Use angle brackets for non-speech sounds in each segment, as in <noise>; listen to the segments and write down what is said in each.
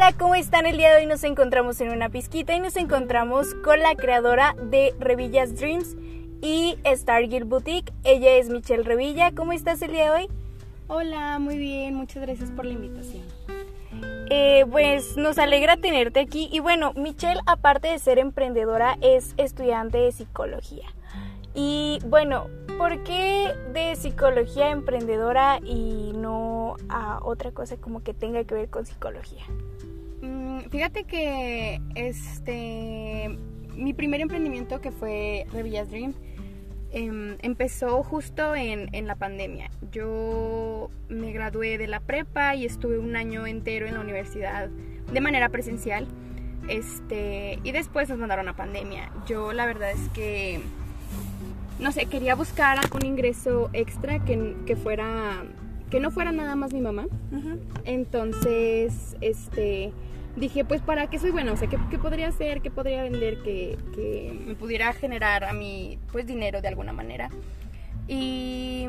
Hola, ¿cómo están? El día de hoy nos encontramos en una pizquita y nos encontramos con la creadora de Revillas Dreams y Stargirl Boutique. Ella es Michelle Revilla. ¿Cómo estás el día de hoy? Hola, muy bien. Muchas gracias por la invitación. Eh, pues nos alegra tenerte aquí. Y bueno, Michelle, aparte de ser emprendedora, es estudiante de psicología. Y bueno, ¿por qué de psicología emprendedora y no a otra cosa como que tenga que ver con psicología? Mm, fíjate que este mi primer emprendimiento que fue Revillas Dream em, empezó justo en, en, la pandemia. Yo me gradué de la prepa y estuve un año entero en la universidad de manera presencial. Este, y después nos mandaron a pandemia. Yo la verdad es que no sé, quería buscar algún ingreso extra que, que fuera, que no fuera nada más mi mamá. Entonces, este, dije, pues, ¿para qué soy buena? O sea, ¿qué, qué podría hacer? ¿Qué podría vender que, que, me pudiera generar a mí, pues, dinero de alguna manera? Y,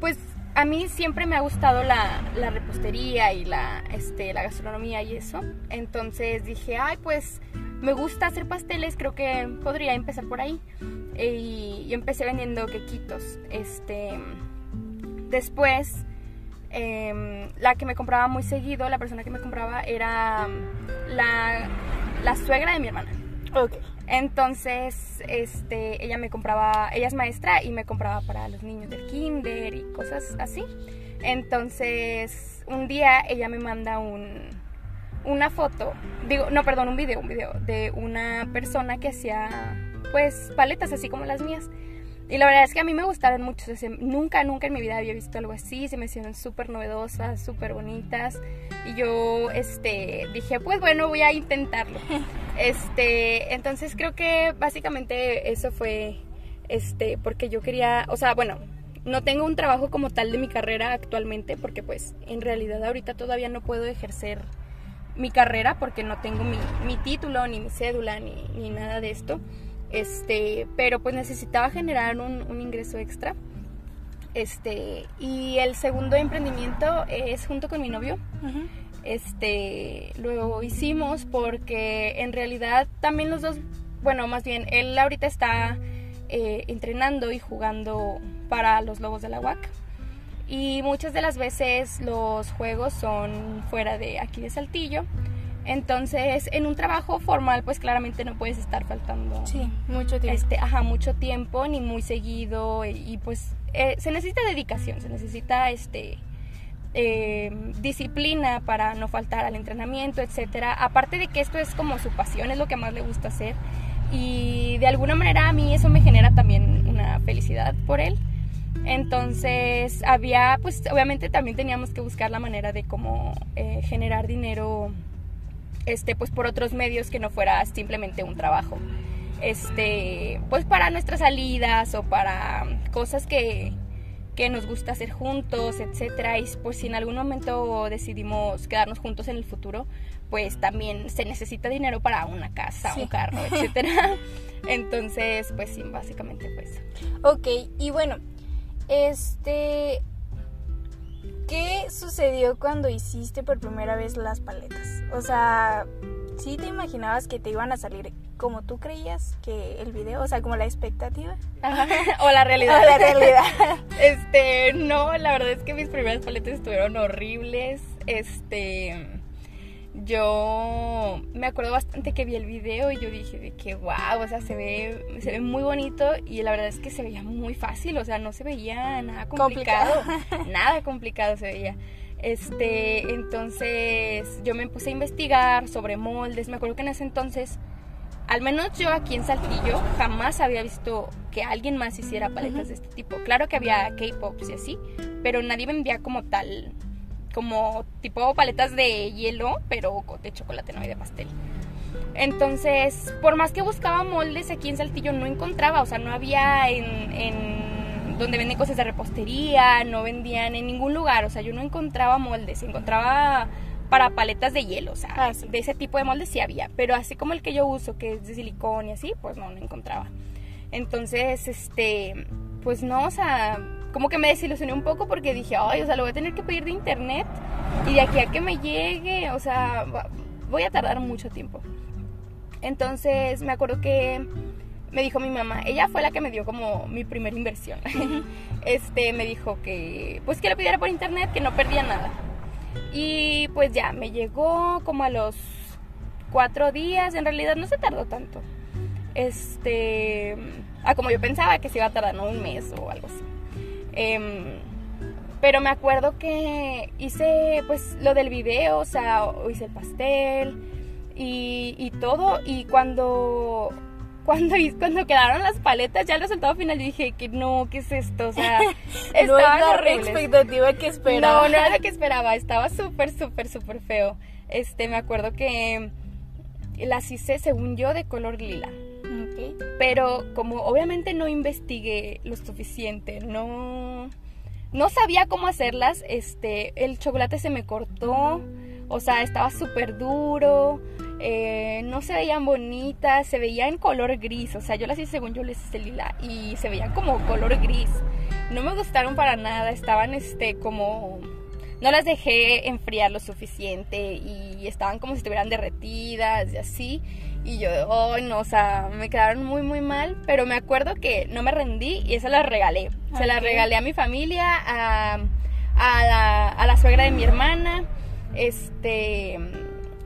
pues, a mí siempre me ha gustado la, la repostería y la, este, la gastronomía y eso. Entonces dije, ay, pues, me gusta hacer pasteles, creo que podría empezar por ahí. Y yo empecé vendiendo quequitos. Este, después, em, la que me compraba muy seguido, la persona que me compraba era la, la suegra de mi hermana. Ok. Entonces, este, ella me compraba, ella es maestra y me compraba para los niños del kinder y cosas así. Entonces, un día ella me manda un, una foto, digo, no, perdón, un video, un video de una persona que hacía pues paletas así como las mías. Y la verdad es que a mí me gustaron mucho. nunca, nunca en mi vida había visto algo así. Se me hicieron súper novedosas, súper bonitas. Y yo este, dije, pues bueno, voy a intentarlo. <laughs> Este, entonces creo que básicamente eso fue este, porque yo quería, o sea, bueno, no tengo un trabajo como tal de mi carrera actualmente, porque pues en realidad ahorita todavía no puedo ejercer mi carrera porque no tengo mi, mi título, ni mi cédula, ni, ni nada de esto. Este, pero pues necesitaba generar un, ingreso extra. Este, y el segundo emprendimiento es junto con mi novio. Este, lo hicimos porque en realidad también los dos, bueno, más bien, él ahorita está eh, entrenando y jugando para los Lobos de la UAC. Y muchas de las veces los juegos son fuera de aquí de Saltillo. Entonces, en un trabajo formal, pues claramente no puedes estar faltando. Sí, mucho tiempo. Este, ajá, mucho tiempo, ni muy seguido. Y, pues eh, se necesita dedicación, se necesita este. Em, disciplina para no faltar al entrenamiento, etcétera. Aparte de que esto es como su pasión, es lo que más le gusta hacer. Y de alguna manera a mí eso me genera también una felicidad por él. Entonces había, pues obviamente también teníamos que buscar la manera de cómo eh, generar dinero este, pues por otros medios que no fuera simplemente un trabajo. Este, pues para nuestras salidas o para cosas que, que nos gusta hacer juntos, etcétera, y pues si en algún momento decidimos quedarnos juntos en el futuro, pues también se necesita dinero para una casa, un carro, <laughs> etcétera. Entonces, pues sí, básicamente pues. Ok, y bueno, este ¿Qué sucedió cuando hiciste por primera vez las paletas? O sea, ¿sí te imaginabas que te iban a salir como tú creías que el video, o sea, como la expectativa? o la realidad. O la realidad. <laughs> este, no, la verdad es que mis primeras paletas estuvieron horribles. Este, yo me acuerdo bastante que vi el video y yo dije de que wow, o sea, se ve, se ve muy bonito y la verdad es que se veía muy fácil, o sea, no se veía nada complicado, <laughs> <laughs> nada complicado se veía. Este, entonces yo me puse a investigar sobre moldes, me acuerdo que en ese entonces, al menos yo aquí en Saltillo, jamás había visto que alguien más hiciera paletas de este tipo. Claro que había K-Pops y así, pero nadie vendía como tal como tipo paletas de hielo, pero de chocolate, no y de pastel. Entonces, por más que buscaba moldes aquí en Saltillo, no encontraba, o sea, no había en, donde venden cosas de repostería, no vendían en ningún lugar, o sea, yo no encontraba moldes, encontraba para paletas de hielo, o sea, ah, de ese tipo de moldes sí había, pero así como el que yo uso, que es de silicón y así, pues no, no encontraba. Entonces, este, pues no, o sea, como que me desilusioné un poco porque dije, ay, o sea, lo voy a tener que pedir de internet y de aquí a que me llegue, o sea, voy a tardar mucho tiempo. Entonces me acuerdo que me dijo mi mamá, ella fue la que me dio como mi primera inversión. <laughs> este me dijo que pues que lo pidiera por internet, que no perdía nada. Y pues ya, me llegó como a los cuatro días, en realidad no se tardó tanto. Este, a como yo pensaba que se iba a tardar ¿no? un mes o algo así. Em, pero me acuerdo que hice pues lo del video, o sea, hice el pastel y, y todo. Y cuando, <laughs> cuando, <laughs> cuando quedaron las paletas, ya el resultado final, yo dije que no, ¿qué es esto? O sea, <laughs> no es la expectativa que esperaba. No, no era lo que esperaba, estaba súper, súper, súper feo. Este, me acuerdo que las hice, según yo, de color lila. Pero como obviamente no investigué lo suficiente, no, no sabía cómo hacerlas, este, el chocolate se me cortó, o sea, estaba súper duro, eh, no se veían bonitas, se veía en color gris, o sea, yo las hice según yo les hice lila y se veían como color gris. No me gustaron para nada, estaban este como no las dejé enfriar lo suficiente y estaban como si estuvieran derretidas y así. Y yo, oh, no, o sea, me quedaron muy, muy mal. Pero me acuerdo que no me rendí y eso las regalé. Se las regalé a mi familia, a, a, la, suegra de mi hermana. Este.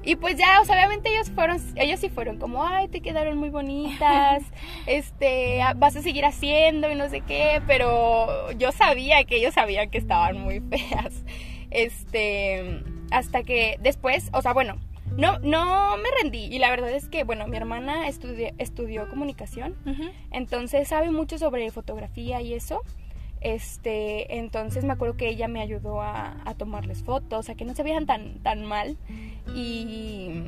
Y pues ya, o sea, obviamente ellos fueron, ellos sí fueron como, ay, te quedaron muy bonitas, <laughs> este, vas a seguir haciendo y no sé qué, pero yo sabía que ellos sabían que estaban muy <laughs> feas. Este, hasta que después, o sea, bueno, no, no me rendí. Y la verdad es que, bueno, mi hermana estudió comunicación, entonces sabe mucho sobre fotografía y eso. Este, entonces me acuerdo que ella me ayudó a, a tomarles fotos, a que no se vean tan, tan mal. Y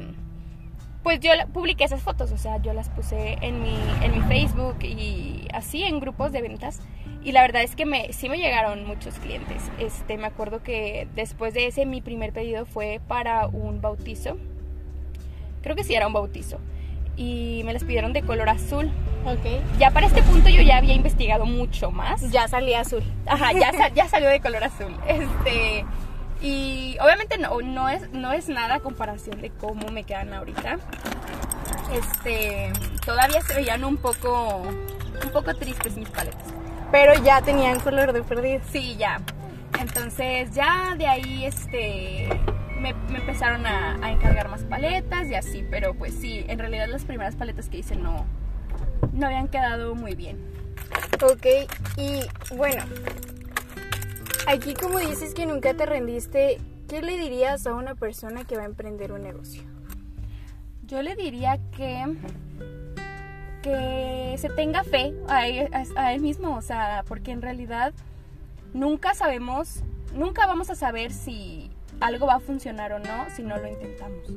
pues yo publiqué esas fotos, o sea, yo las puse en mi, en mi Facebook y así en grupos de ventas. Y la verdad es que me, sí me llegaron muchos clientes. Este, me acuerdo que después de ese mi primer pedido fue para un bautizo. Creo que sí era un bautizo. Y me las pidieron de color azul. Ok. Ya para este punto yo ya había investigado mucho más. Ya salía azul. Ajá, ya, ya salió de color azul. Este, y obviamente no, no, es, no es nada a comparación de cómo me quedan ahorita. Este, todavía se veían un poco, un poco tristes mis paletas. Pero ya tenían color de perdido. Sí, ya. Entonces ya de ahí este me, empezaron a, a, encargar más paletas y así, pero pues sí, en realidad las primeras paletas que hice no, no habían quedado muy bien. Ok, y bueno, aquí como dices que nunca te rendiste, ¿qué le dirías a una persona que va a emprender un negocio? Yo le diría que que se tenga fe a él, mismo, o sea, porque en realidad nunca sabemos, nunca vamos a saber si algo va a funcionar o no si no lo intentamos.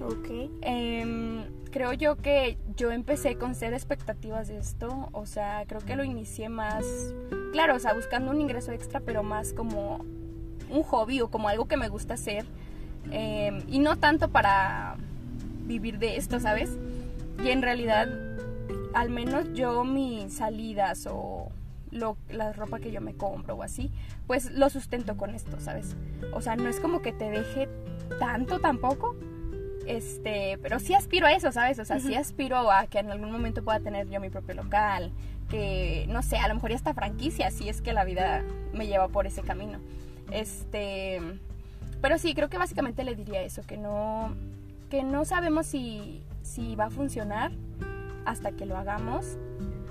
Ok. Em, creo yo que yo empecé con ser expectativas de esto, o sea, creo que lo inicié más, claro, o sea, buscando un ingreso extra, pero más como un hobby o como algo que me gusta hacer, em, y no tanto para vivir de esto, ¿sabes? Y en realidad al menos yo mis salidas o lo, la ropa que yo me compro o así, pues lo sustento con esto, ¿sabes? O sea, no es como que te deje tanto tampoco, este, pero sí aspiro a eso, ¿sabes? O sea, sí aspiro a que en algún momento pueda tener yo mi propio local, que, no sé, a lo mejor ya está franquicia, si es que la vida me lleva por ese camino. Este, pero sí, creo que básicamente le diría eso, que no, que no sabemos si, si va a funcionar, hasta que lo hagamos.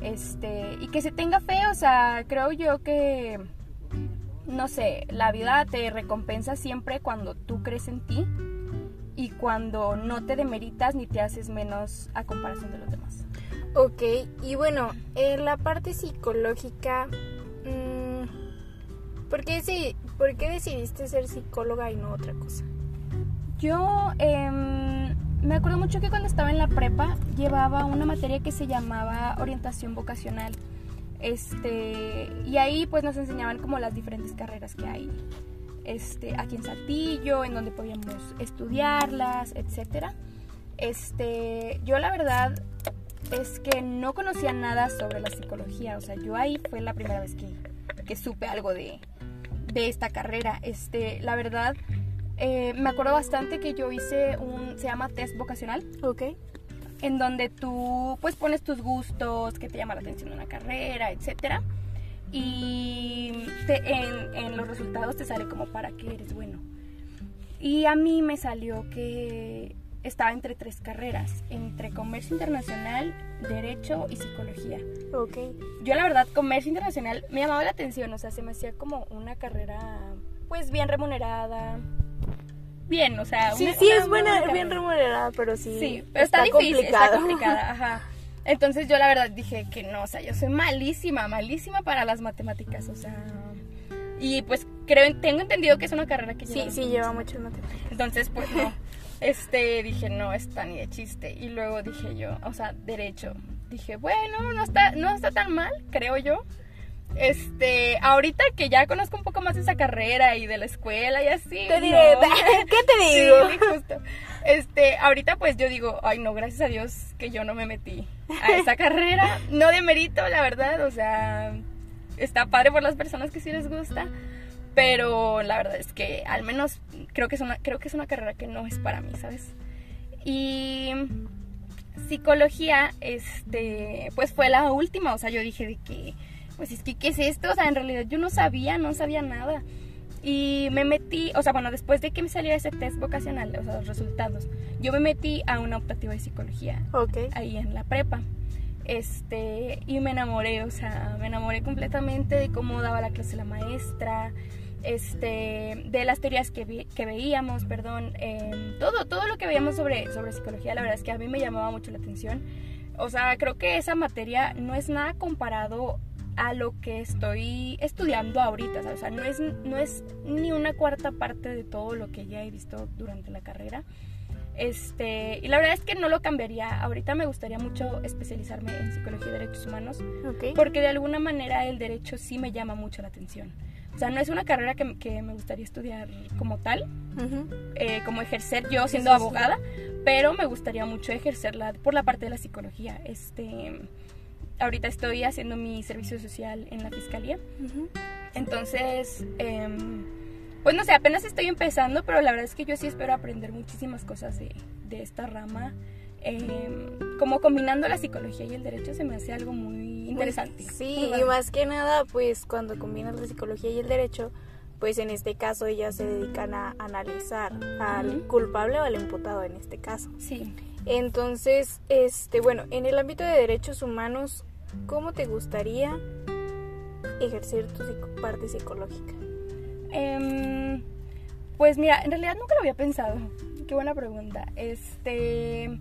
Este, y que se tenga fe, o sea, creo yo que no sé, la vida te recompensa siempre cuando tú crees en ti y cuando no te demeritas ni te haces menos a comparación de los demás. Ok, y bueno, en la parte psicológica, mm, ¿por, qué, si, ¿por qué decidiste ser psicóloga y no otra cosa? Yo, eh, me acuerdo mucho que cuando estaba en la prepa llevaba una materia que se llamaba orientación vocacional. Este, y ahí pues nos enseñaban como las diferentes carreras que hay este, aquí en Saltillo, en donde podíamos estudiarlas, etc. Este, yo la verdad es que no conocía nada sobre la psicología, o sea, yo ahí fue la primera vez que, que supe algo de, de esta carrera. Este, la verdad, eh, me acuerdo bastante que yo hice un, se llama test vocacional. Ok. En donde tú pues pones tus gustos, que te llama la atención una carrera, etcétera. Y en, en los resultados te sale como para qué eres bueno. Y a mí me salió que estaba entre tres carreras, entre comercio internacional, derecho y psicología. Ok. Yo la verdad, comercio internacional me llamaba la atención, o sea, se me hacía como una carrera pues bien remunerada. Bien, o sea, Sí, una- sí una es buena, carrera. bien remunerada, pero sí. Sí, pero está, difícil, complicado. está complicada, <laughs> ajá. Entonces yo la verdad dije que no, o sea, yo soy malísima, malísima para las matemáticas, o sea, y pues creo, tengo entendido que es una carrera que Sí, lleva sí, lleva muchas matemáticas. entonces, pues no. <laughs> Este, dije, no, está ni de chiste. Y luego dije yo, o sea, derecho. Dije, bueno, no está, no está tan mal, creo yo. Este, ahorita que ya conozco un poco más de esa carrera y de la escuela y así. Te diré, no. <laughs> ¿qué te digo? sí, <laughs> justo. Este, ahorita pues yo digo, ay no, gracias a Dios que yo no me metí a esa <laughs> carrera. No de mérito, la verdad, o sea, está padre por las personas que sí les gusta, pero la verdad es que al menos creo que es una, creo que es una carrera que no es para mí, ¿sabes? Y psicología, este, pues fue la última, o sea, yo dije de que, pues es que, ¿qué es esto? O sea, en realidad yo no sabía, no sabía nada. Y me metí, o sea, bueno, después de que me saliera ese test vocacional, o sea, los resultados, yo me metí a una optativa de psicología Ok. ahí en la prepa. Este, y me enamoré, o sea, me enamoré completamente de cómo daba la clase la maestra, este, de las teorías que, vi- que veíamos, perdón, em, todo, todo lo que veíamos sobre, sobre psicología, la verdad es que a mí me llamaba mucho la atención. O sea, creo que esa materia no es nada comparado a lo que estoy estudiando ahorita, ¿sabes? o sea, no es, no es ni una cuarta parte de todo lo que ya he visto durante la carrera. Este, y la verdad es que no lo cambiaría. Ahorita me gustaría mucho especializarme en psicología y derechos humanos, porque de alguna manera el derecho sí me llama mucho la atención. O sea, no es una carrera que, que me gustaría estudiar como tal, eh, como ejercer yo siendo Sí, sí, sí. abogada, pero me gustaría mucho ejercerla por la parte de la psicología. Este, ahorita estoy haciendo mi servicio social en la fiscalía. Entonces, em, pues no sé, apenas estoy empezando, pero la verdad es que yo sí espero aprender muchísimas cosas de, de esta rama. Em, como combinando la psicología y el derecho se me hace algo muy interesante. Sí, y más que nada, pues cuando combinas la psicología y el derecho, pues en este caso ellas se dedican a analizar al culpable o al imputado en este caso. Sí. Entonces, este, bueno, en el ámbito de derechos humanos, ¿cómo te gustaría ejercer tu parte psicológica? Em, pues mira, en realidad nunca lo había pensado. Qué buena pregunta. Este,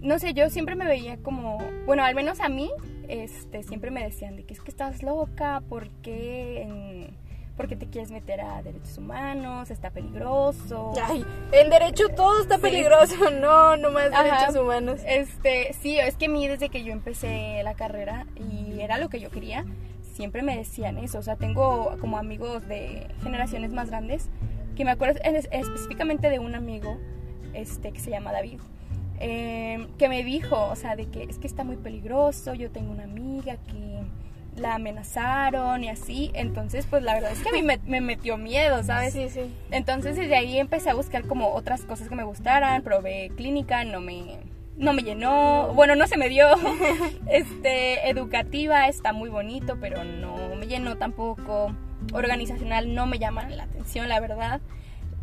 no sé, yo siempre me veía como, bueno, al menos a mí, este, siempre me decían de que es que estás loca, ¿por qué, por qué te quieres meter a derechos humanos? Está peligroso. Ay, en derecho todo está Sí. peligroso, <laughs> no, no más Ajá. derechos humanos. Este, sí, es que a mí desde que yo empecé la carrera y era lo que yo quería, siempre me decían eso. O sea, tengo como amigos de generaciones más grandes que me acuerdo en- específicamente de un amigo este, que se llama David. eh, que me dijo, o sea, de que es que está muy peligroso, yo tengo una amiga que la amenazaron y así, entonces pues la verdad es que a mí me, me metió miedo, ¿sabes? Sí, sí. Entonces desde ahí empecé a buscar como otras cosas que me gustaran, probé clínica, no me, no me llenó, bueno, no se me dio. <laughs> Este, educativa está muy bonito, pero no me llenó tampoco. Organizacional no me llama la atención, la verdad.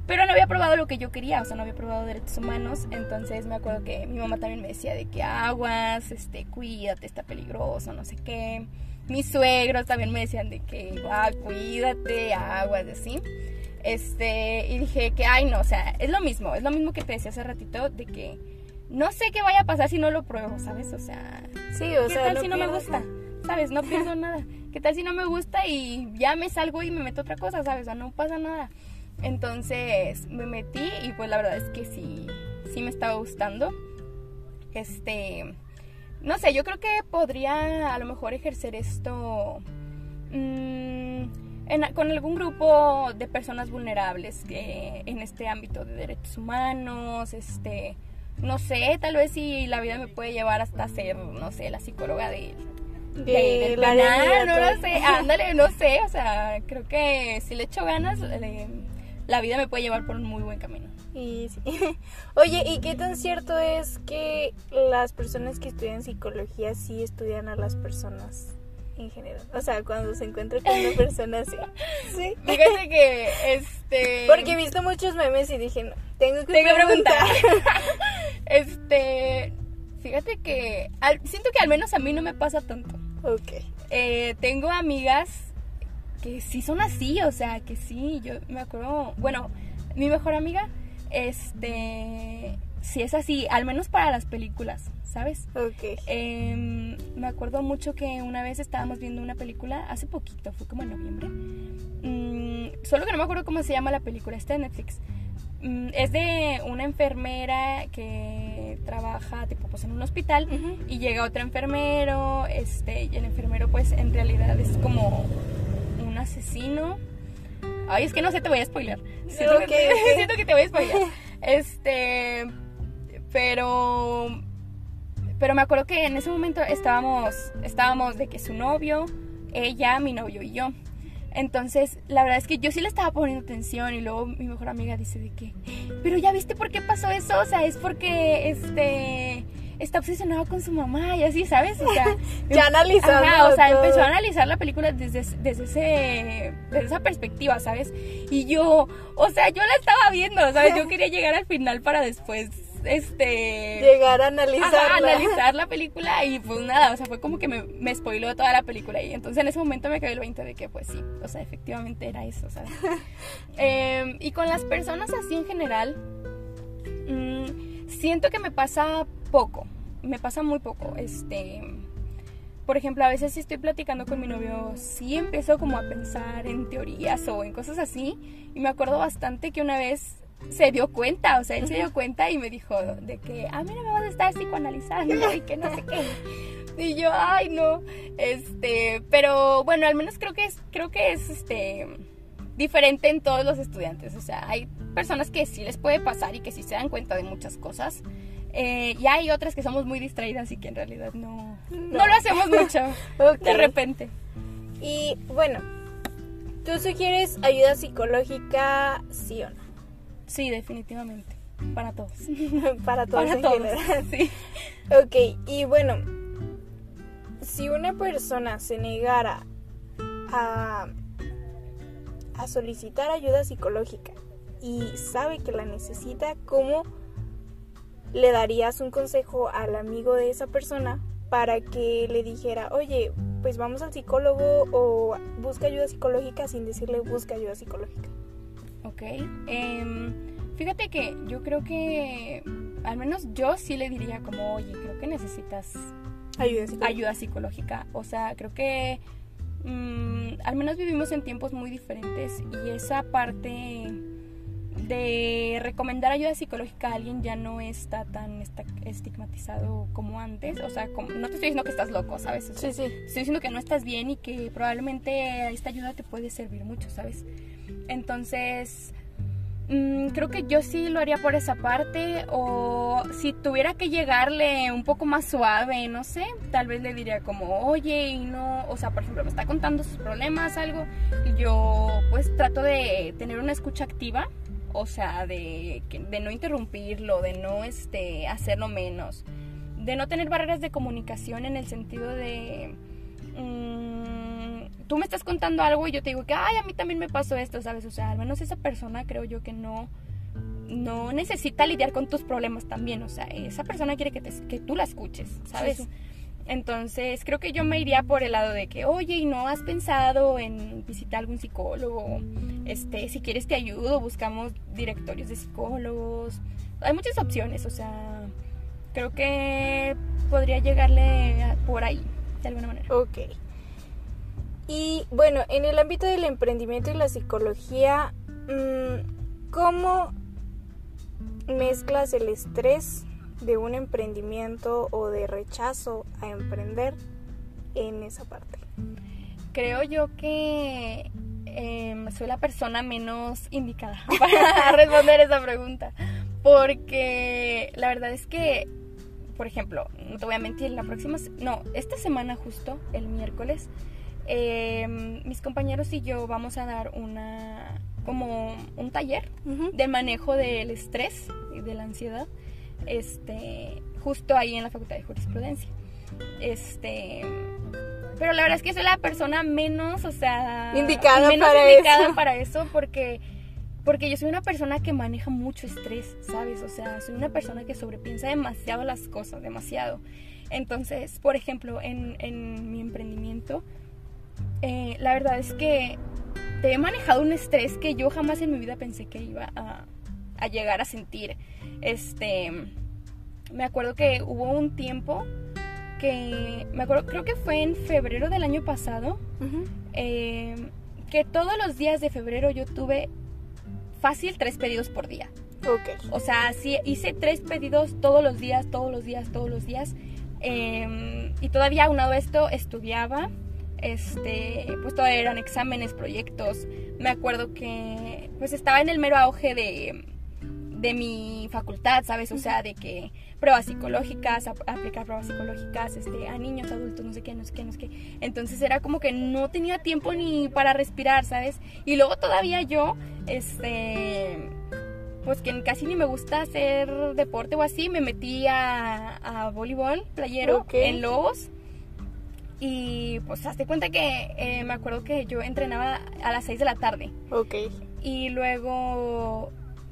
Pero no había probado lo que yo quería, o sea, no había probado derechos humanos, entonces me acuerdo que mi mamá también me decía de que aguas, este, cuídate, está peligroso, no sé qué. Mis suegros también me decían de que, ah, cuídate, aguas, así. Este, y dije que, ay, no, o sea, es lo mismo, es lo mismo que te decía hace ratito, de que no sé qué vaya a pasar si no lo pruebo, ¿sabes? O sea, Sí, o ¿qué sea, tal si no me gusta? ¿Sabes? No pierdo nada. ¿Qué tal si no me gusta y ya me salgo y me meto otra cosa, ¿sabes? O sea, no pasa nada. Entonces me metí y pues la verdad es que sí, sí me estaba gustando. Este, no sé, yo creo que podría a lo mejor ejercer esto mm, en- con algún grupo de personas vulnerables que en este ámbito de derechos humanos, este, no sé, tal vez si la vida me puede llevar hasta ser, no sé, la psicóloga de, de, la nada, vida, no lo sé, ándale, no sé, o sea, creo que si le echo ganas, le- la vida me puede llevar por un muy buen camino. Y sí. <laughs> Oye, ¿y qué tan cierto es que las personas que estudian psicología sí estudian a las personas en general? O sea, cuando se encuentran con una persona así. <laughs> Sí. Fíjate que, este... Porque he visto muchos memes y dije, no, tengo que Tengo que preguntar. preguntar. <laughs> este, fíjate que al- siento que al menos a mí no me pasa tanto. ok. Eh, tengo amigas que sí son así, o sea, que sí, yo me acuerdo, bueno, mi mejor amiga, este, sí es así, al menos para las películas, ¿sabes? Ok. Em, me acuerdo mucho que una vez estábamos viendo una película, hace poquito, fue como en noviembre. Mm, solo que no me acuerdo cómo se llama la película, está en Netflix. Mm, es de una enfermera que trabaja tipo pues en un hospital y llega otro enfermero, este, y el enfermero pues en realidad es como asesino. Ay, es que no sé, te voy a spoiler. Siento, que, <laughs> siento que te voy a spoiler. <laughs> Este, pero pero me acuerdo que en ese momento estábamos estábamos de que su novio, ella, mi novio y yo. Entonces, la verdad es que yo sí le estaba poniendo atención y luego mi mejor amiga dice de que, pero ya viste por qué pasó eso, o sea, es porque este está obsesionado con su mamá y así, ¿sabes? O sea, <laughs> Ya analizando Ajá, o sea, todo. empezó a analizar la película desde, desde, ese, desde esa perspectiva, ¿sabes? Y yo, o sea, yo la estaba viendo, ¿sabes? Yo quería llegar al final para después, este... Llegar a analizar. Analizar la película y pues nada, o sea, fue como que me, me spoiló toda la película y entonces en ese momento me quedé el 20 de que pues sí, o sea, efectivamente era eso, ¿sabes? <laughs> Em, y con las personas así en general, mm, siento que me pasa poco, me pasa muy poco, este... Por ejemplo, a veces si estoy platicando con mi novio, sí empiezo como a pensar en teorías o en cosas así. Y me acuerdo bastante que una vez se dio cuenta, o sea, él se dio cuenta y me dijo de que, ah, mira, me vas a estar psicoanalizando <laughs> y que no sé qué. Y yo, ay, no, este, pero bueno, al menos creo que es, creo que es, este, diferente en todos los estudiantes. O sea, hay personas que sí les puede pasar y que sí se dan cuenta de muchas cosas. Eh, y hay otras que somos muy distraídas y que en realidad no, no. lo hacemos mucho <laughs> de repente. Y bueno, ¿tú sugieres ayuda psicológica, sí o no? Sí, definitivamente. Para todos. <laughs> Para todos Para en todos. general. <laughs> Sí. Ok, y bueno, si una persona se negara a, a solicitar ayuda psicológica y sabe que la necesita, ¿cómo le darías un consejo al amigo de esa persona para que le dijera, oye, pues vamos al psicólogo o busca ayuda psicológica sin decirle busca ayuda psicológica? Ok. em, fíjate que yo creo que, al menos yo sí le diría como, oye, creo que necesitas Ayuda psicológica. ayuda psicológica. O sea, creo que mm, al menos vivimos en tiempos muy diferentes y esa parte de recomendar ayuda psicológica a alguien ya no está tan estigmatizado como antes. O sea, como- no te estoy diciendo que estás loco, ¿sabes? Sí, sí. estoy diciendo que no estás bien y que probablemente esta ayuda te puede servir mucho, ¿sabes? Entonces, mm, creo que yo sí lo haría por esa parte o si tuviera que llegarle un poco más suave, no sé, tal vez le diría como, oye, y no, o sea, por ejemplo, me está contando sus problemas, algo, y yo pues trato de tener una escucha activa. O sea, de, de no interrumpirlo, de no este, hacerlo menos, de no tener barreras de comunicación en el sentido de mm, tú me estás contando algo y yo te digo que ay a mí también me pasó esto sabes o sea al menos esa persona creo yo que no no necesita lidiar con tus problemas también o sea esa persona quiere que, te, que tú la escuches sabes Sí. entonces creo que yo me iría por el lado de que oye y no has pensado en visitar algún psicólogo este si quieres te ayudo buscamos directorios de psicólogos hay muchas opciones o sea creo que podría llegarle a- por ahí, de alguna manera. Ok. Y bueno, en el ámbito del emprendimiento y la psicología, mm, ¿cómo mezclas el estrés de un emprendimiento o de rechazo a emprender en esa parte? Creo yo que em, soy la persona menos indicada <laughs> para responder esa pregunta. Porque la verdad es que por ejemplo, no te voy a mentir, la próxima, no, esta semana justo, el miércoles, em, mis compañeros y yo vamos a dar una, como un taller de manejo del estrés y de la ansiedad, este, justo ahí en la Facultad de Jurisprudencia. Este, pero la verdad es que soy la persona menos, o sea, indicada, menos para, indicada eso. para eso porque porque yo soy una persona que maneja mucho estrés, ¿sabes? O sea, soy una persona que sobrepiensa demasiado las cosas, demasiado. Entonces, por ejemplo, en, en mi emprendimiento, eh, la verdad es que te he manejado un estrés que yo jamás en mi vida pensé que iba a, a llegar a sentir. Este, me acuerdo que hubo un tiempo que, me acuerdo, creo que fue en febrero del año pasado, eh, que todos los días de febrero yo tuve fácil tres pedidos por día. Ok. O sea, sí, hice tres pedidos todos los días, todos los días, todos los días. Eh, y todavía aunado esto, estudiaba. Este, pues todavía eran exámenes, proyectos. Me acuerdo que pues estaba en el mero auge de, de mi facultad, ¿sabes? O sea, de que pruebas psicológicas, ap- aplicar pruebas psicológicas este, a niños, adultos, no sé qué, no sé qué, no sé qué. Entonces era como que no tenía tiempo ni para respirar, ¿sabes? Y luego todavía yo, este, pues que casi ni me gusta hacer deporte o así, me metí a, a voleibol playero en Lobos. Y pues hazte cuenta que eh, me acuerdo que yo entrenaba a las 6 de la tarde. Ok. Y luego,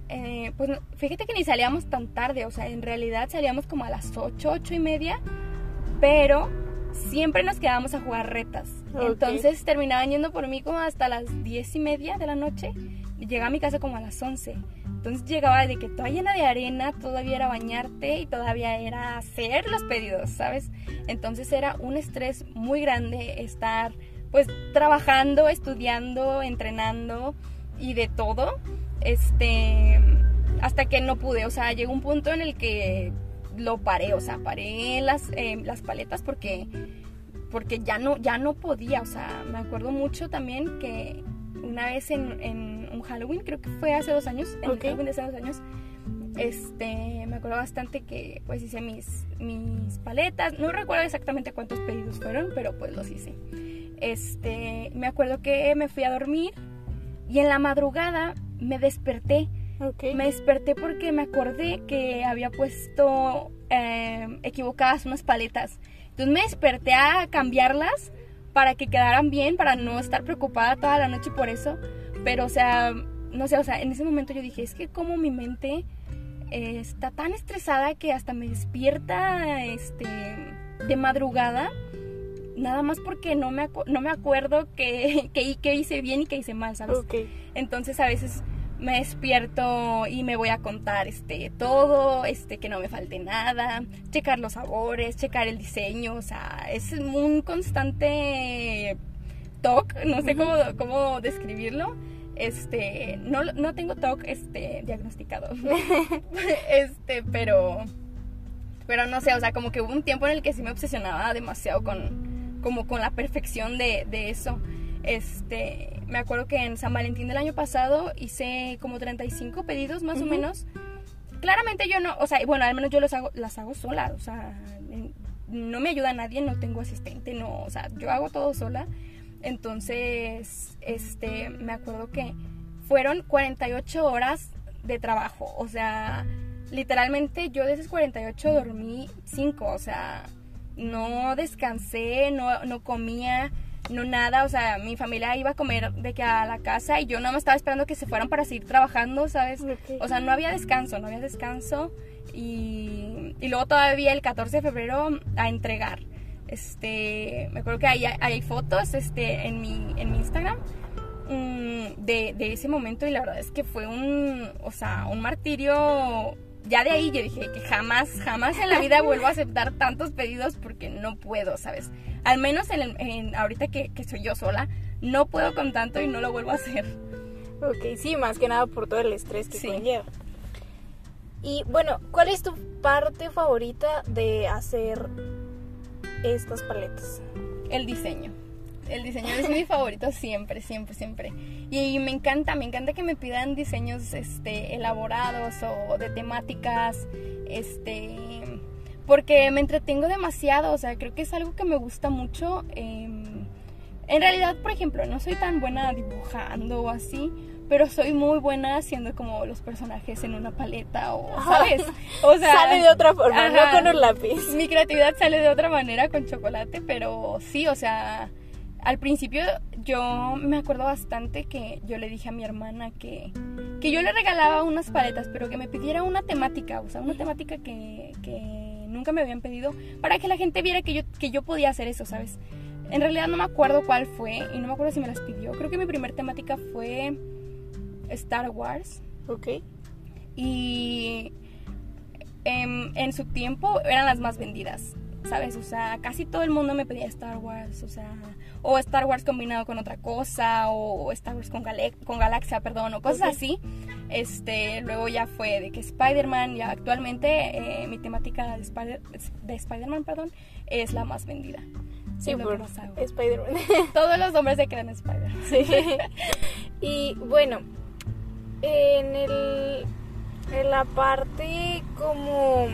eh, pues fíjate que ni salíamos tan tarde, o sea, en realidad salíamos como a las 8, 8 y media, pero siempre nos quedábamos a jugar retas. Entonces terminaban yendo por mí como hasta las 10 y media de la noche llegaba a mi casa como a las 11. Entonces llegaba de que toda llena de arena, todavía era bañarte y todavía era hacer los pedidos, ¿sabes? Entonces era un estrés muy grande estar pues trabajando, estudiando, entrenando y de todo. Este hasta que no pude, o sea, llegó un punto en el que lo paré, o sea, paré las, eh, las paletas porque porque ya no ya no podía, o sea, me acuerdo mucho también que una vez en, en un Halloween, creo que fue hace dos años, en Ok. el Halloween de hace dos años, este, me acuerdo bastante que pues hice mis, mis paletas, no recuerdo exactamente cuántos pedidos fueron, pero pues los hice. Este, me acuerdo que me fui a dormir y en la madrugada me desperté. Ok. Me desperté porque me acordé que había puesto eh, equivocadas unas paletas. Entonces me desperté a cambiarlas para que quedaran bien, para no estar preocupada toda la noche por eso. Pero, o sea, no sé, o sea, en ese momento yo dije, es que como mi mente eh, está tan estresada que hasta me despierta este, de madrugada, nada más porque no me, no me acuerdo que, <laughs> que, que hice bien y que hice mal, ¿sabes? Ok. Entonces a veces me despierto y me voy a contar este todo, este que no me falte nada, checar los sabores, checar el diseño, o sea, es un constante TOC, no sé cómo, cómo describirlo. Este, no, no tengo TOC este, diagnosticado. <laughs> este, pero pero no sé, o sea, como que hubo un tiempo en el que sí me obsesionaba demasiado con como con la perfección de, de eso. Este, me acuerdo que en San Valentín del año pasado hice como 35 pedidos más o menos. Claramente yo no, o sea, bueno, al menos yo los hago, las hago sola, o sea, no me ayuda nadie, no tengo asistente, no, o sea, yo hago todo sola. Entonces, este, me acuerdo que fueron 48 horas de trabajo, o sea, literalmente yo de esas 48 dormí 5, o sea, no descansé, no, no comía, no nada, o sea, mi familia iba a comer de que a la casa y yo nada más estaba esperando que se fueran para seguir trabajando, ¿sabes? O sea, no había descanso, no había descanso y, y luego todavía el 14 de febrero a entregar. Este, me acuerdo que hay, hay fotos este, en, mi, en mi Instagram mm, de, de ese momento y la verdad es que fue un, o sea, un martirio. Ya de ahí yo dije que jamás, jamás en la vida vuelvo a aceptar tantos pedidos porque no puedo, ¿sabes? Al menos en, el- en- ahorita que, que soy yo sola, no puedo con tanto y no lo vuelvo a hacer. Ok, sí, más que nada por todo el estrés que Sí. conlleva. Y bueno, ¿cuál es tu parte favorita de hacer estas paletas? El diseño. El diseño es mi favorito siempre, siempre, siempre. Y me encanta, me encanta que me pidan diseños este, elaborados o de temáticas. Este, porque me entretengo demasiado, o sea, creo que es algo que me gusta mucho. em, en realidad, por ejemplo, no soy tan buena dibujando o así, pero soy muy buena haciendo como los personajes en una paleta o, <laughs> ¿sabes? O sea, Sale de otra forma, ajá. no con un lápiz. mi creatividad sale de otra manera con chocolate, pero sí, o sea, al principio yo me acuerdo bastante que yo le dije a mi hermana que, que yo le regalaba unas paletas, pero que me pidiera una temática, o sea, una temática que, que nunca me habían pedido, para que la gente viera que yo, que yo podía hacer eso, ¿sabes? En realidad no me acuerdo cuál fue y no me acuerdo si me las pidió. Creo que mi primer temática fue Star Wars Ok. y en, en su tiempo eran las más vendidas, ¿sabes? O sea, casi todo el mundo me pedía Star Wars, o sea, o Star Wars combinado con otra cosa, o Star Wars con, Gale- con Galaxia, perdón, o cosas así. Este, luego ya fue de que Spider-Man, ya actualmente eh, mi temática de, Spider- de Spider-Man, perdón, es la más vendida. Sí, Es por. Spider-Man. <laughs> Todos los hombres se quedan Spider-Man. Sí. Y bueno, en, el, en la parte como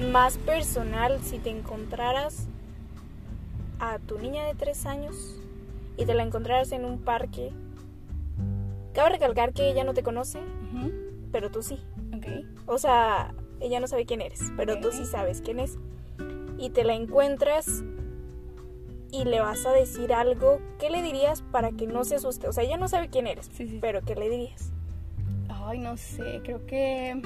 más personal, si te encontraras a tu niña de tres años y te la encontraras en un parque, cabe recalcar que ella no te conoce, pero tú sí. Ok. O sea, ella no sabe quién eres, pero tú sí sabes quién es. Y te la encuentras y le vas a decir algo, ¿qué le dirías para que no se asuste? O sea, ella no sabe quién eres, Sí, sí. pero ¿qué le dirías? Ay, no sé, creo que...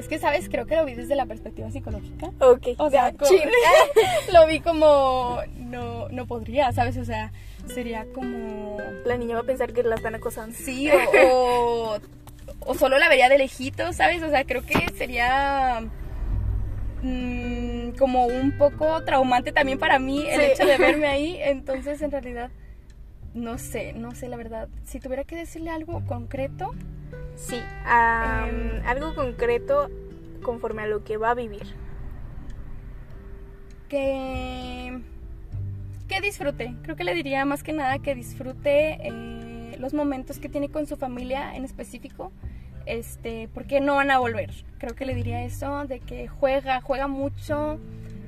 Es que, ¿sabes? Creo que lo vi desde la perspectiva psicológica. Ok, O sea, ya, co- chin. <laughs> lo vi como... No, no podría, ¿sabes? O sea, sería como... la niña va a pensar que la están acosando. Sí, o, o, o solo la vería de lejito, ¿sabes? O sea, creo que sería... mm, como un poco traumante también para mí el Sí. hecho de <laughs> verme ahí. Entonces, en realidad, no sé, no sé la verdad. Si tuviera que decirle algo concreto, Sí, Em. algo concreto conforme a lo que va a vivir. que que disfrute. Creo que le diría más que nada que disfrute eh, los momentos que tiene con su familia en específico, este, porque no van a volver. Creo que le diría eso de que juega, juega mucho,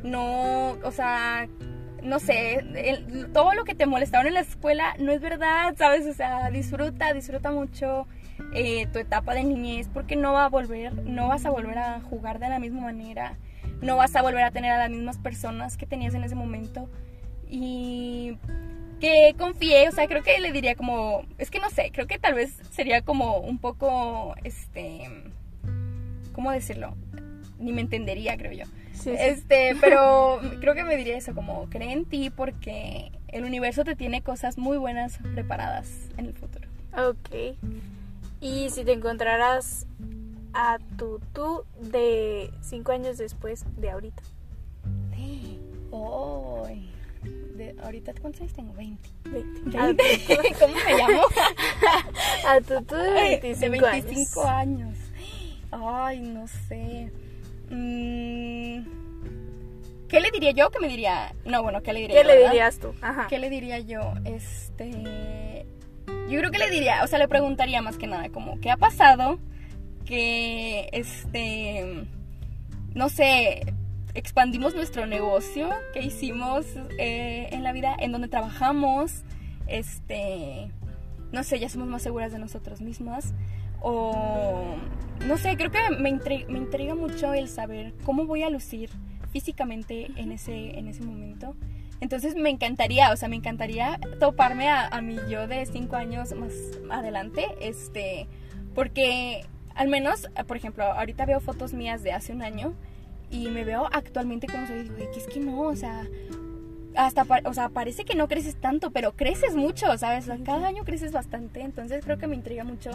no, o sea, no sé, el- todo lo que te molestaron en la escuela no es verdad, ¿sabes? O sea, disfruta, disfruta mucho eh, tu etapa de niñez porque no va a volver, no vas a volver a jugar de la misma manera, no vas a volver a tener a las mismas personas que tenías en ese momento y que confíe, o sea, creo que le diría como, es que no sé, creo que tal vez sería como un poco, este, ¿cómo decirlo? Ni me entendería, creo yo. Sí, Este, <laughs> pero creo que me diría eso, como cree en ti porque el universo te tiene cosas muy buenas preparadas en el futuro. Ok. Y si te encontraras a tu tú de cinco años después de ahorita. Ay, de, ahorita cuántos años tengo? 20. Veinte. A, <laughs> ¿Cómo me llamo? <laughs> a tu tú de Ay, 25, de 25 años. años. Ay, no sé. Mm, ¿Qué le diría yo? ¿Qué me diría? No, bueno, ¿qué le diría ¿Qué yo, le verdad? dirías tú? Ajá. ¿Qué le diría yo? Este. Yo creo que le diría, o sea, le preguntaría más que nada, como, ¿qué ha pasado? Que, este. No sé, expandimos nuestro negocio, ¿qué hicimos eh, en la vida? ¿En donde trabajamos? Este. No sé, ya somos más seguras de nosotros mismas. O. No sé, creo que me, intri- me intriga mucho el saber cómo voy a lucir físicamente en ese, en ese momento. Entonces me encantaría, o sea, me encantaría toparme a, mi yo de cinco años más adelante, este, porque al menos, por ejemplo, ahorita veo fotos mías de hace un año y me veo actualmente como soy, digo, que es que no, o sea, hasta, o sea, parece que no creces tanto, pero creces mucho, ¿sabes? Cada año creces bastante, entonces creo que me intriga mucho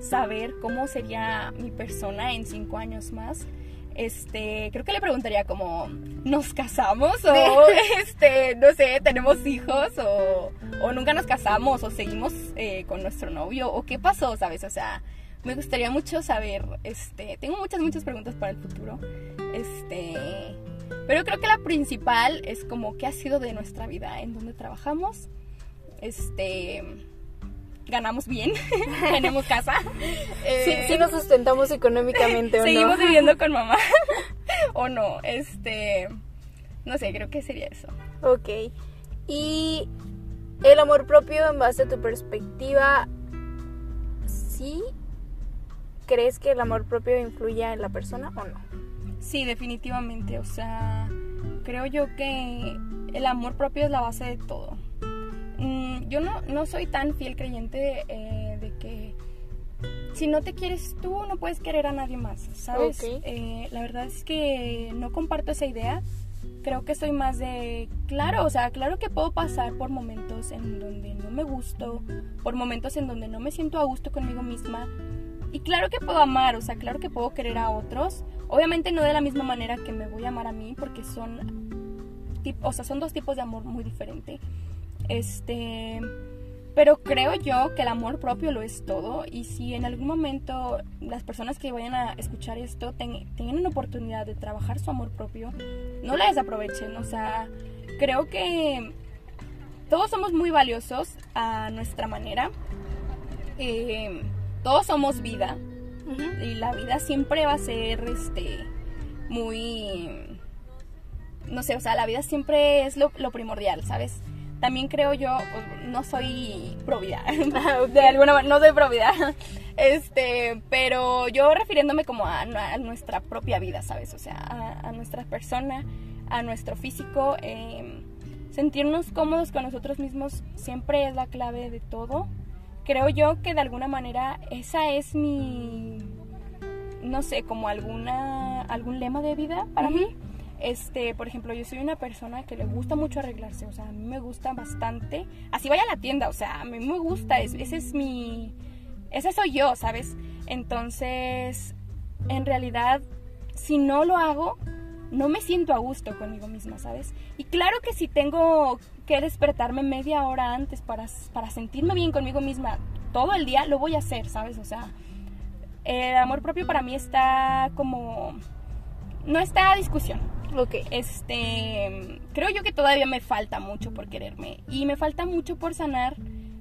saber cómo sería mi persona en cinco años más. Este, creo que le preguntaría como, ¿nos casamos? O, <laughs> este, no sé, ¿tenemos hijos? O, o nunca nos casamos? ¿O seguimos eh, con nuestro novio? ¿O qué pasó, sabes? O sea, me gustaría mucho saber, este, tengo muchas, muchas preguntas para el futuro. Este, pero creo que la principal es como qué ha sido de nuestra vida, en dónde trabajamos, este, ganamos bien, <laughs> tenemos casa, Sí, eh, sí nos sustentamos económicamente o seguimos no. viviendo con mamá <laughs> o no. Este, no sé, creo que sería eso. Ok. Y el amor propio en base a tu perspectiva, ¿sí crees que el amor propio influye en la persona o no? Sí, definitivamente. O sea, creo yo que el amor propio es la base de todo. Yo no, no soy tan fiel creyente eh, de que si no te quieres tú, no puedes querer a nadie más, ¿sabes? Eh, la verdad es que no comparto esa idea. Creo que soy más de, claro, o sea, claro que puedo pasar por momentos en donde no me gusto, por momentos en donde no me siento a gusto conmigo misma. Y claro que puedo amar, o sea, claro que puedo querer a otros. Obviamente no de la misma manera que me voy a amar a mí, porque son, o sea, son dos tipos de amor muy diferentes. Este, pero creo yo que el amor propio lo es todo y si en algún momento las personas que vayan a escuchar esto tengan una oportunidad de trabajar su amor propio, no la desaprovechen. O sea, creo que todos somos muy valiosos a nuestra manera. Eh, todos somos vida y la vida siempre va a ser este muy no sé, o sea, la vida siempre es lo, lo primordial, ¿sabes? También creo yo, pues, no soy provida, ah, <laughs> de alguna manera, no soy provida, este, pero yo refiriéndome como a, nuestra propia vida, ¿sabes? O sea, a, nuestra persona, a nuestro físico, em, sentirnos cómodos con nosotros mismos siempre es la clave de todo. Creo yo que de alguna manera esa es mi, no sé, como alguna, algún lema de vida para mí este, por ejemplo, yo soy una persona que le gusta mucho arreglarse, o sea, a mí me gusta bastante. Así vaya a la tienda, o sea, a mí me gusta, ese es mi... Ese soy yo, ¿sabes? Entonces, en realidad, si no lo hago, no me siento a gusto conmigo misma, ¿sabes? Y claro que si tengo que despertarme media hora antes para, para sentirme bien conmigo misma todo el día, lo voy a hacer, ¿sabes? O sea, el amor propio para mí está como... No está discusión, Ok. Este, creo yo que todavía me falta mucho por quererme y me falta mucho por sanar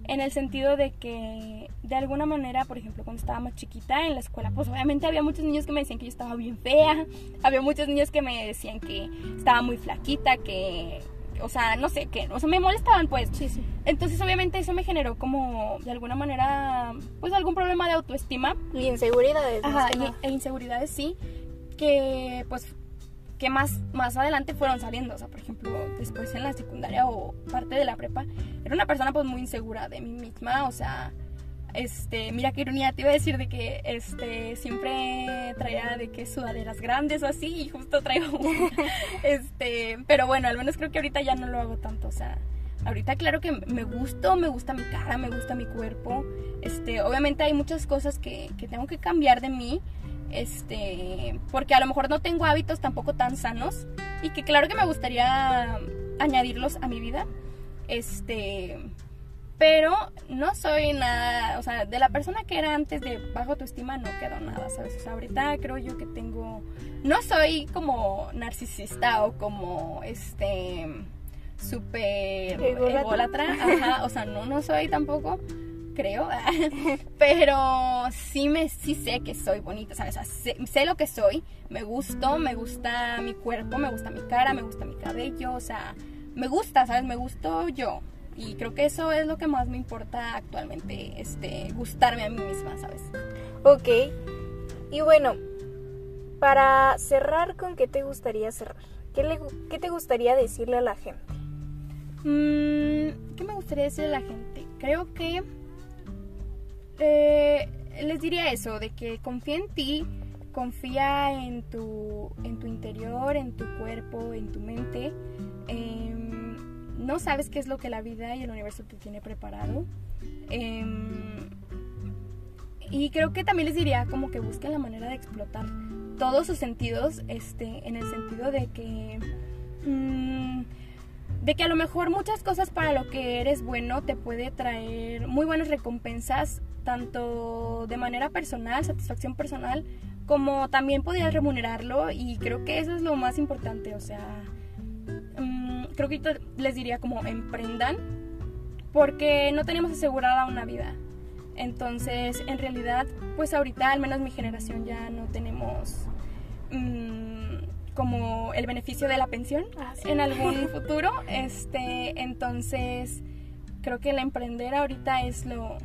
en el sentido de que de alguna manera, por ejemplo, cuando estaba más chiquita en la escuela, pues obviamente había muchos niños que me decían que yo estaba bien fea, había muchos niños que me decían que estaba muy flaquita, que o sea, no sé, qué, o sea, me molestaban pues. Sí, sí. Entonces, obviamente eso me generó como de alguna manera pues algún problema de autoestima y inseguridades. Ajá, e inseguridades sí, que pues que más, más adelante fueron saliendo. O sea, por ejemplo, después en la secundaria o parte de la prepa, era una persona pues muy insegura de mí misma. O sea, este, mira qué ironía, te iba a decir de que este, siempre traía de que sudaderas grandes o así y justo traigo <laughs> este, pero bueno, al menos creo que ahorita ya no lo hago tanto, o sea, ahorita claro que me gusto, me gusta mi cara, me gusta mi cuerpo, este, obviamente hay muchas cosas que, que tengo que cambiar de mí, este, porque a lo mejor no tengo hábitos tampoco tan sanos y que claro que me gustaría añadirlos a mi vida, este, pero no soy nada, o sea, de la persona que era antes de bajo autoestima no quedó nada, ¿sabes? O sea, ahorita creo yo que tengo, no soy como narcisista o como, este, súper ególatra, ajá, o sea, no, no soy tampoco, creo, <laughs> pero sí me sí sé que soy bonita, ¿sabes? sé, lo que soy, me gusto, me gusta mi cuerpo, me gusta mi cara, me gusta mi cabello, o sea, me gusta, ¿sabes? Me gusto yo. Y creo que eso es lo que más me importa actualmente, este, gustarme a mí misma, ¿sabes? Ok. Y bueno, para cerrar, ¿con qué te gustaría cerrar? ¿Qué, le, qué te gustaría decirle a la gente? Mm, ¿Qué me gustaría decirle a la gente? Creo que eh, les diría eso, de que confía en ti, confía en tu, en tu interior, en tu cuerpo, en tu mente. Em, no sabes qué es lo que la vida y el universo te tiene preparado. Em, y creo que también les diría como que busquen la manera de explotar todos sus sentidos, este, en el sentido de que... Mm, de que a lo mejor muchas cosas para lo que eres bueno te puede traer muy buenas recompensas tanto de manera personal, satisfacción personal, como también podías remunerarlo y creo que eso es lo más importante, o sea, mm, creo que les diría como emprendan porque no tenemos asegurada una vida. Entonces, en realidad, pues ahorita al menos mi generación ya no tenemos... Mm, como el beneficio de la pensión Ah, sí. en algún <laughs> futuro. Este, entonces, creo que el emprender ahorita es lo,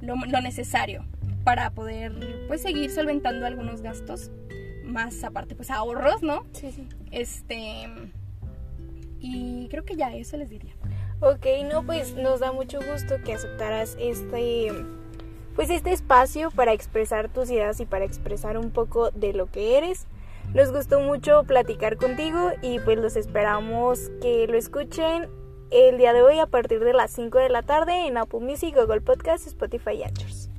lo, lo necesario para poder pues seguir solventando algunos gastos. Más aparte, pues ahorros, ¿no? Sí, sí. Este. Y creo que ya eso les diría. Ok, no, pues nos da mucho gusto que aceptaras este, pues este espacio para expresar tus ideas y para expresar un poco de lo que eres. Nos gustó mucho platicar contigo y pues los esperamos que lo escuchen el día de hoy a partir de las 5 de la tarde en Apple Music, Google Podcast, Spotify y Anchors.